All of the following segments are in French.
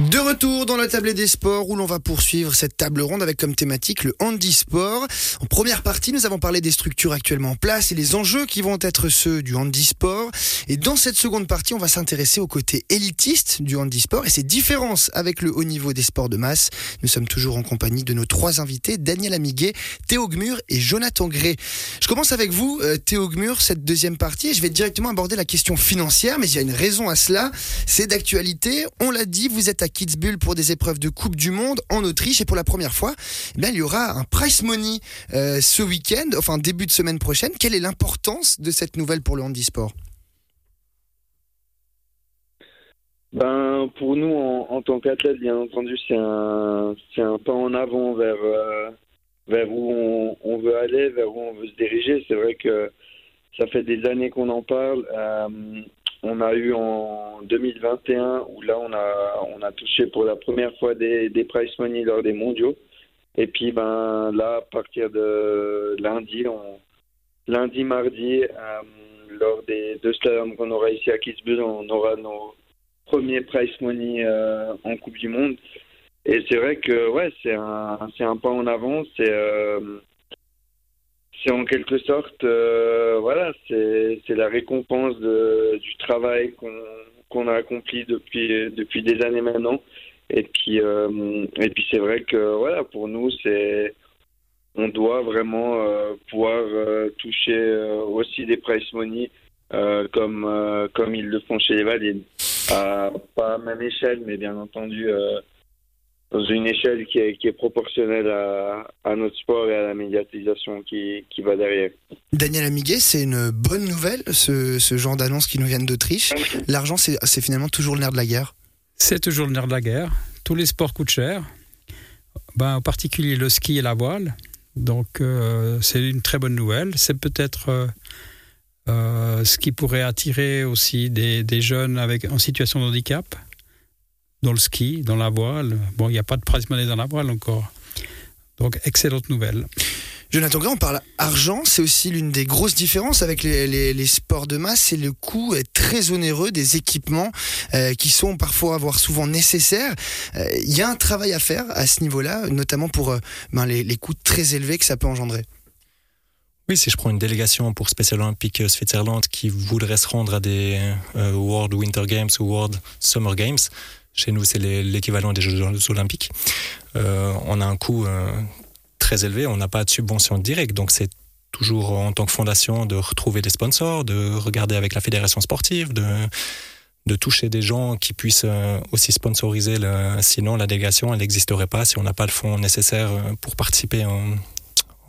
De retour dans la table des sports où l'on va poursuivre cette table ronde avec comme thématique le handisport. En première partie, nous avons parlé des structures actuellement en place et les enjeux qui vont être ceux du handisport. Et dans cette seconde partie, on va s'intéresser au côté élitiste du handisport et ses différences avec le haut niveau des sports de masse. Nous sommes toujours en compagnie de nos trois invités, Daniel Amiguet, Théo Gmur et Jonathan Gray. Je commence avec vous, euh, Théo Gmur, cette deuxième partie et je vais directement aborder la question financière, mais il y a une raison à cela. C'est d'actualité. On l'a dit, vous êtes à Kitzbühel pour des épreuves de Coupe du Monde en Autriche et pour la première fois, eh il y aura un price money euh, ce week-end, enfin début de semaine prochaine. Quelle est l'importance de cette nouvelle pour le handisport? Ben, pour nous, en, tant qu'athlète, bien entendu, c'est un, un pas en avant vers, euh, vers où on, on, veut aller, vers où on veut se diriger. C'est vrai que ça fait des années qu'on en parle. Euh, on a eu en 2021 où là on a on a touché pour la première fois des, des prize money lors des mondiaux. Et puis ben là à partir de lundi, lundi mardi euh, lors des deux slaloms qu'on aura ici à Kitzbühel, on aura nos premiers prize money euh, en Coupe du Monde. Et c'est vrai que ouais c'est un c'est un pas en avant. C'est euh, c'est en quelque sorte, euh, voilà, c'est la récompense du travail qu'on a accompli depuis, depuis des années maintenant. Et puis, euh, et puis c'est vrai que, voilà, pour nous, c'est, on doit vraiment euh, pouvoir toucher aussi des price money comme, comme ils le font chez les Valides. pas à même échelle, mais bien entendu dans une échelle qui est, qui est proportionnelle à, à, notre sport et à la médiatisation qui, qui va derrière. Daniel Amiguet, c'est une bonne nouvelle, ce, ce genre d'annonce qui nous viennent d'Autriche. L'argent, c'est finalement toujours le nerf de la guerre C'est toujours le nerf de la guerre. Tous les sports coûtent cher, ben, en particulier le ski et la voile. Donc, euh, c'est une très bonne nouvelle. C'est peut-être euh, euh, ce qui pourrait attirer aussi des, des jeunes avec, en situation de handicap dans le ski, dans la voile. Bon, il n'y a pas de prize money dans la voile encore. Donc, excellente nouvelle. Jonathan Gray, on parle argent, c'est aussi l'une des grosses différences avec les, les, les sports de masse, c'est le coût est très onéreux des équipements euh, qui sont parfois, voire souvent nécessaires. Euh, il y a un travail à faire à ce niveau-là, notamment pour euh, ben, les, les, coûts très élevés que ça peut engendrer. Oui, si je prends une délégation pour Special Olympic Switzerland qui voudrait se rendre à des World Winter Games ou World Summer Games, chez nous, c'est l'équivalent des Jeux olympiques. Euh, on a un coût euh, très élevé, on n'a pas de subvention directe, donc c'est toujours en tant que fondation de retrouver des sponsors, de regarder avec la fédération sportive, de, toucher des gens qui puissent euh, aussi sponsoriser. Sinon, la délégation, elle n'existerait pas si on n'a pas le fonds nécessaire pour participer en,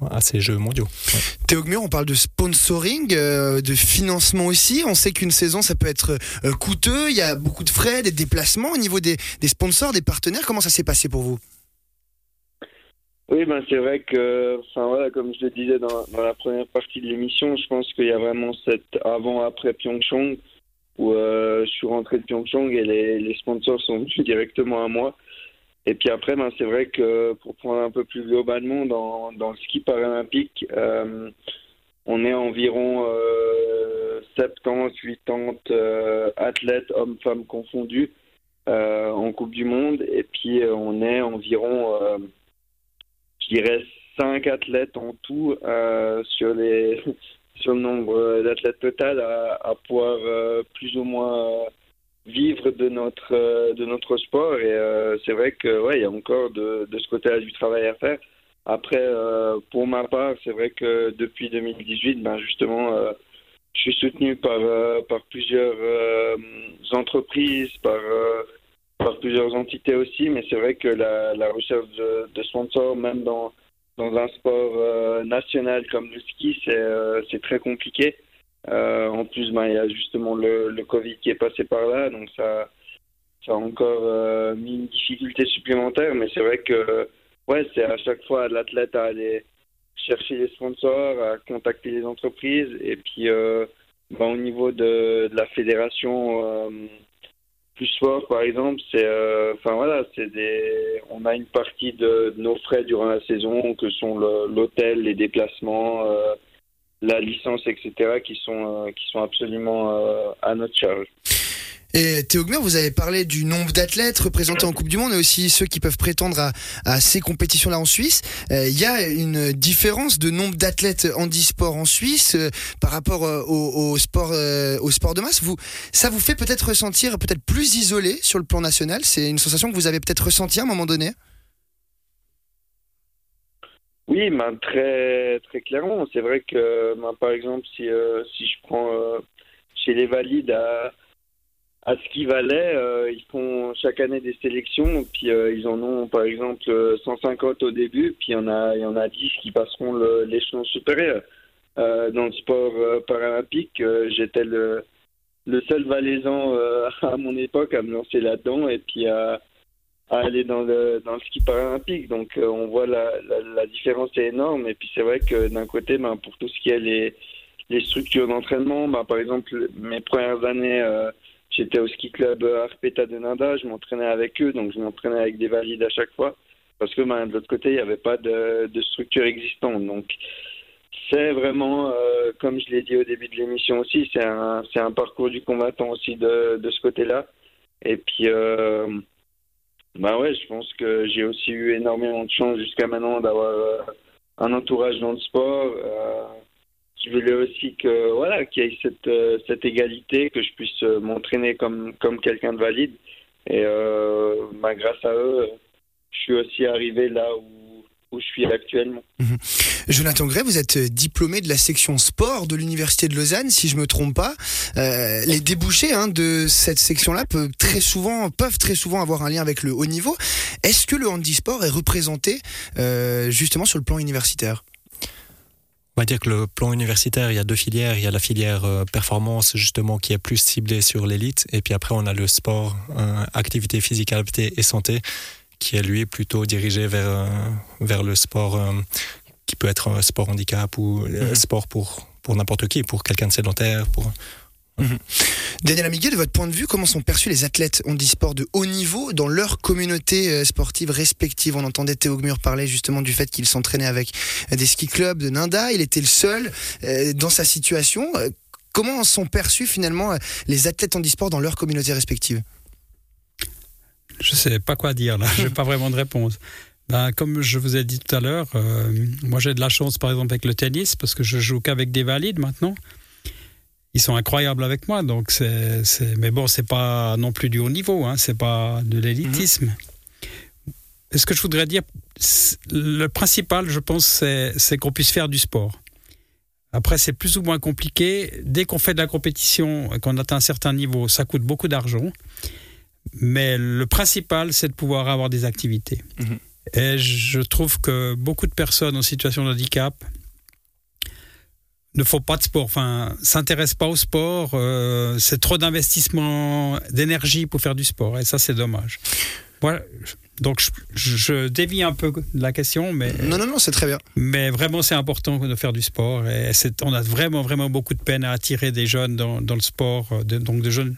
à ces Jeux mondiaux. Ouais. Théo Gmur, on parle de sponsoring, euh, de financement aussi. On sait qu'une saison, ça peut être euh, coûteux. Il y a beaucoup de frais, des déplacements au niveau des, des sponsors, des partenaires. Comment ça s'est passé pour vous? Oui, ben c'est vrai que, enfin voilà, comme je le disais dans, dans la première partie de l'émission, je pense qu'il y a vraiment cette avant-après Pyeongchang où euh, je suis rentré de Pyeongchang et les, les sponsors sont venus directement à moi. Et puis après, ben, c'est vrai que pour prendre un peu plus globalement dans, dans le ski paralympique, euh, on est environ euh, 70, 80 euh, athlètes, hommes-femmes confondus, euh, en Coupe du Monde. Et puis on est environ, je dirais, 5 athlètes en tout sur, les, sur le nombre d'athlètes total à, à pouvoir plus ou moins vivre de notre euh, de notre sport. Et euh, c'est vrai que ouais il y a encore de, de ce côté-là du travail à faire. Après euh, pour ma part c'est vrai que depuis 2018 ben justement je suis soutenu par par plusieurs entreprises par par plusieurs entités aussi. Mais c'est vrai que la, la recherche de, de sponsors même dans dans un sport national comme le ski c'est c'est très compliqué euh, en plus, ben, il y a justement le, Covid qui est passé par là, donc ça, ça a encore euh, mis une difficulté supplémentaire. Mais c'est vrai que ouais, c'est à chaque fois l'athlète à aller chercher les sponsors, à contacter les entreprises. Et puis, euh, ben, au niveau de, la fédération plus sport, par exemple, c'est, enfin voilà, c'est des, on a une partie de, nos frais durant la saison, que sont l'hôtel, les déplacements la licence, etc., qui sont, euh, qui sont absolument euh, à notre charge. Et Théo Gmer, vous avez parlé du nombre d'athlètes représentés en Coupe du Monde et aussi ceux qui peuvent prétendre à, ces compétitions-là en Suisse. Euh, Il y a une différence de nombre d'athlètes handisport en Suisse par rapport au, au, sport, au sport de masse. Vous, ça vous fait peut-être ressentir peut-être plus isolé sur le plan national? C'est une sensation que vous avez peut-être ressentie à un moment donné? Oui, ben, très, très clairement. C'est vrai que, ben, par exemple, si, euh, si je prends euh, chez les valides à, à ce qui valait, euh, ils font chaque année des sélections, puis ils en ont, par exemple, 150 au début, puis il y en a, y en a 10 qui passeront l'échelon supérieur. Dans le sport paralympique, j'étais le, le seul valaisan à mon époque à me lancer là-dedans et puis à, à aller dans le, dans le ski paralympique. Donc euh, on voit la, la, différence est énorme. Et puis c'est vrai que d'un côté, ben, pour tout ce qui est les, les structures d'entraînement, ben, par exemple, mes premières années, euh, j'étais au ski club Arpeta de Nanda, je m'entraînais avec eux, donc je m'entraînais avec des valides à chaque fois. Parce que ben, de l'autre côté, il n'y avait pas de, de structure existante. Donc c'est vraiment, euh, comme je l'ai dit au début de l'émission aussi, c'est un, un parcours du combattant aussi de, de ce côté-là. Et puis, euh, bah ouais, je pense que j'ai aussi eu énormément de chance jusqu'à maintenant d'avoir euh, un entourage dans le sport euh, qui voulait aussi que voilà qu'il y ait cette, euh, égalité, que je puisse euh, m'entraîner comme, quelqu'un de valide. Et bah, grâce à eux, je suis aussi arrivé là où, où je suis actuellement. Jonathan Gray, vous êtes diplômé de la section sport de l'Université de Lausanne, si je me trompe pas. Euh, les débouchés hein, de cette section-là peuvent très souvent, peuvent très souvent avoir un lien avec le haut niveau. Est-ce que le handisport est représenté euh, justement sur le plan universitaire? On va dire que le plan universitaire, il y a deux filières. Il y a la filière euh, performance, justement, qui est plus ciblée sur l'élite. Et puis après, on a le sport, euh, activité physique, activité et santé, qui est lui plutôt dirigé vers, euh, vers le sport euh, qui peut être un sport handicap ou Mhm. sport pour, pour n'importe qui, pour quelqu'un de sédentaire. Pour... Daniel Amiguet, de votre point de vue, comment sont perçus les athlètes handisport de haut niveau dans leur communauté sportive respective? On entendait Théo Gmur parler justement du fait qu'il s'entraînait avec des ski clubs de Ninda. Il était le seul dans sa situation. Comment sont perçus finalement les athlètes handisport dans leur communauté respective? Je sais pas quoi dire là, j'ai pas vraiment de réponse. Ben, comme je vous ai dit tout à l'heure, euh, moi j'ai de la chance par exemple avec le tennis parce que je joue qu'avec des valides maintenant. Ils sont incroyables avec moi, donc c'est, mais bon, c'est pas non plus du haut niveau, hein, c'est pas de l'élitisme. Et ce que je voudrais dire, le principal, je pense, c'est, c'est qu'on puisse faire du sport. Après, c'est plus ou moins compliqué. Dès qu'on fait de la compétition et qu'on atteint un certain niveau, ça coûte beaucoup d'argent. Mais le principal, c'est de pouvoir avoir des activités. Mhm. Et je trouve que beaucoup de personnes en situation de handicap ne font pas de sport, enfin, s'intéressent pas au sport. euh, c'est trop d'investissement d'énergie pour faire du sport, et ça, c'est dommage. Voilà. Donc, je, je dévie un peu de la question, mais, Non, non, non, c'est très bien. mais vraiment, c'est important de faire du sport. Et on a vraiment, vraiment beaucoup de peine à attirer des jeunes dans, dans le sport, euh, de- donc de jeunes,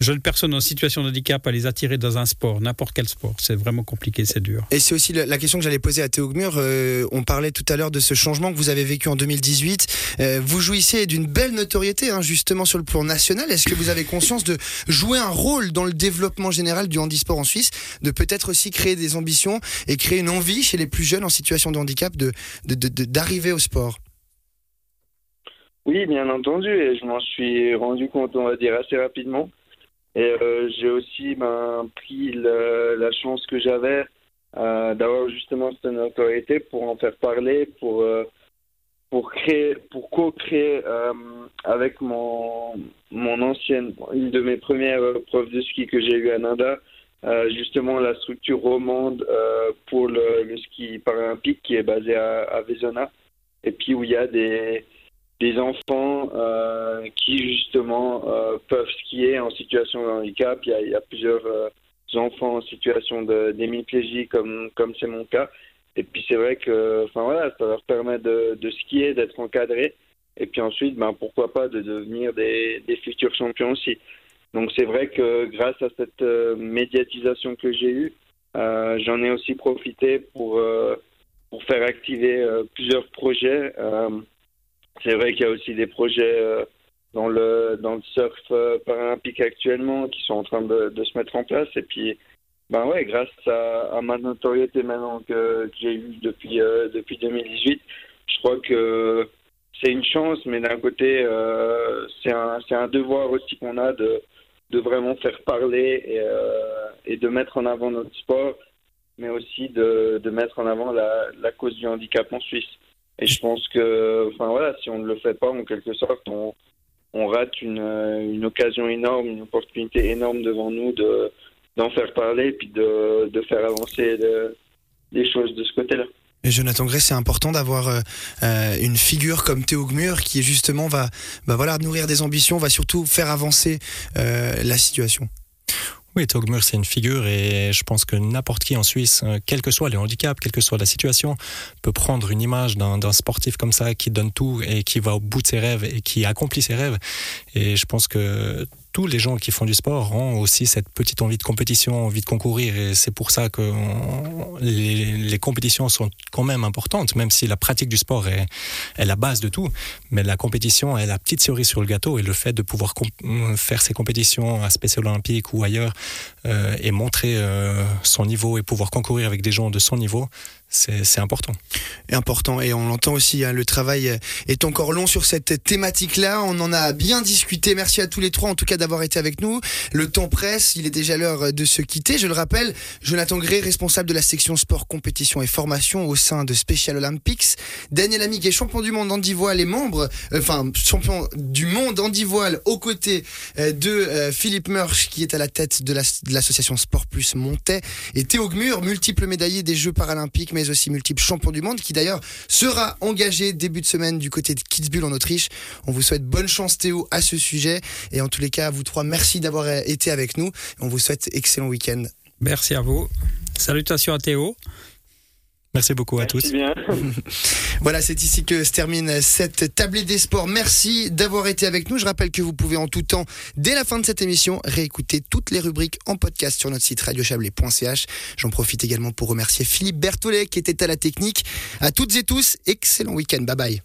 jeunes personnes en situation de handicap, à les attirer dans un sport, n'importe quel sport. C'est vraiment compliqué, c'est dur. Et c'est aussi la question que j'allais poser à Théo Gmur. Euh, on parlait tout à l'heure de ce changement que vous avez vécu en 2018. Euh, vous jouissiez d'une belle notoriété, hein, justement sur le plan national. Est-ce que vous avez conscience de jouer un rôle dans le développement général du handisport en Suisse, de peut-être aussi créer des ambitions et créer une envie chez les plus jeunes en situation de handicap de de- de- de- d'arriver au sport? Oui, bien entendu, et je m'en suis rendu compte, on va dire, assez rapidement. Et euh, j'ai aussi ben, pris la chance que j'avais euh, d'avoir justement cette notoriété pour en faire parler, pour, euh, pour créer, pour co-créer avec mon, mon ancienne, une de mes premières profs de ski que j'ai eu à Nanda, justement la structure romande pour le, le ski paralympique qui est basée à, à Vezona, et puis où il y a des des enfants euh, qui justement euh, peuvent skier en situation de handicap. Il y a, plusieurs euh, enfants en situation d'hémiplégie comme comme c'est mon cas. Et puis c'est vrai que enfin voilà, ça leur permet de, de skier, d'être encadrés. Et puis ensuite, ben pourquoi pas de devenir des, des futurs champions aussi. Donc c'est vrai que grâce à cette médiatisation que j'ai eue, j'en ai aussi profité pour pour faire activer plusieurs projets. C'est vrai qu'il y a aussi des projets euh, dans le dans le surf euh, paralympique actuellement qui sont en train de, se mettre en place. Et puis ben ouais grâce à, ma notoriété maintenant que, j'ai eue depuis euh, depuis 2018 je crois que c'est une chance mais d'un côté c'est un c'est un devoir aussi qu'on a de de vraiment faire parler et, et de mettre en avant notre sport mais aussi de, de mettre en avant la, la cause du handicap en Suisse et je pense que enfin voilà si on ne le fait pas en quelque sorte on on rate une, une occasion énorme, une opportunité énorme devant nous de d'en faire parler et puis de, de faire avancer les choses de ce côté-là. Et Jonathan Gray, c'est important d'avoir euh, une figure comme Théo Gmur qui justement va bah voilà, nourrir des ambitions, va surtout faire avancer euh, la situation. Oui, Togmur, c'est une figure et je pense que n'importe qui en Suisse, quel que soit le handicap, quelle que soit la situation, peut prendre une image d'un sportif comme ça qui donne tout et qui va au bout de ses rêves et qui accomplit ses rêves. Et je pense que les gens qui font du sport ont aussi cette petite envie de compétition, envie de concourir. Et c'est pour ça que les, compétitions sont quand même importantes, même si la pratique du sport est, est, la base de tout. Mais la compétition est la petite cerise sur le gâteau. Et le fait de pouvoir faire ces compétitions à Spécial Olympique ou ailleurs euh, et montrer euh, son niveau et pouvoir concourir avec des gens de son niveau, c'est important. Et important. Et on l'entend aussi, hein, le travail est encore long sur cette thématique-là. On en a bien discuté. Merci à tous les trois, en tout cas, d'avoir été avec nous. Le temps presse. Il est déjà l'heure de se quitter. Je le rappelle, Jonathan Gray, responsable de la section sport, compétition et formation au sein de Special Olympics. Daniel Ami, qui est champion du monde handi voile et membre, euh, enfin, champion du monde handi voile aux côtés euh, de euh, Philippe Murch, qui est à la tête de l'association la, Sport Plus Montais. Et Théo Gmur, multiple médaillé des Jeux paralympiques, aussi multiple champion du monde, qui d'ailleurs sera engagé début de semaine du côté de Kitzbühel en Autriche. On vous souhaite bonne chance Théo à ce sujet. Et en tous les cas, vous trois, merci d'avoir été avec nous. On vous souhaite excellent week-end. Merci à vous. Salutations à Théo. Merci beaucoup à tous. Bien. voilà, c'est ici que se termine cette tablée des sports. Merci d'avoir été avec nous. Je rappelle que vous pouvez en tout temps, dès la fin de cette émission, réécouter toutes les rubriques en podcast sur notre site radiochablais.ch. J'en profite également pour remercier Philippe Berthollet qui était à la technique. À toutes et tous, excellent week-end. Bye bye.